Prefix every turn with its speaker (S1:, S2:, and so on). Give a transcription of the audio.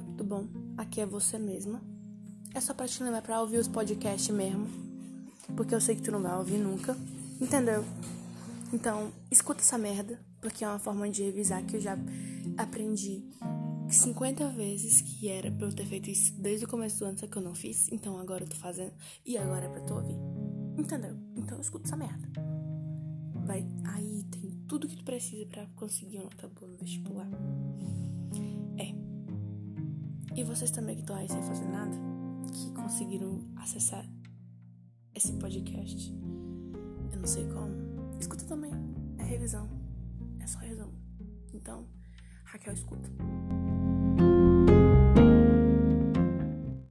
S1: Tudo bom? Aqui é você mesma. É só pra te lembrar pra ouvir os podcasts mesmo. Porque eu sei que tu não vai ouvir nunca. Entendeu? Então, escuta essa merda. Porque é uma forma de revisar que eu já aprendi 50 vezes que era pra eu ter feito isso desde o começo do ano, só que eu não fiz. Então agora eu tô fazendo. E agora é pra tu ouvir. Entendeu? Então escuta essa merda. Vai. Aí tem tudo que tu precisa pra conseguir uma nota boa no vestibular. E vocês também que estão aí sem fazer nada, que conseguiram acessar esse podcast. Eu não sei como. Escuta também. É revisão. É só resumo. Então, Raquel escuta.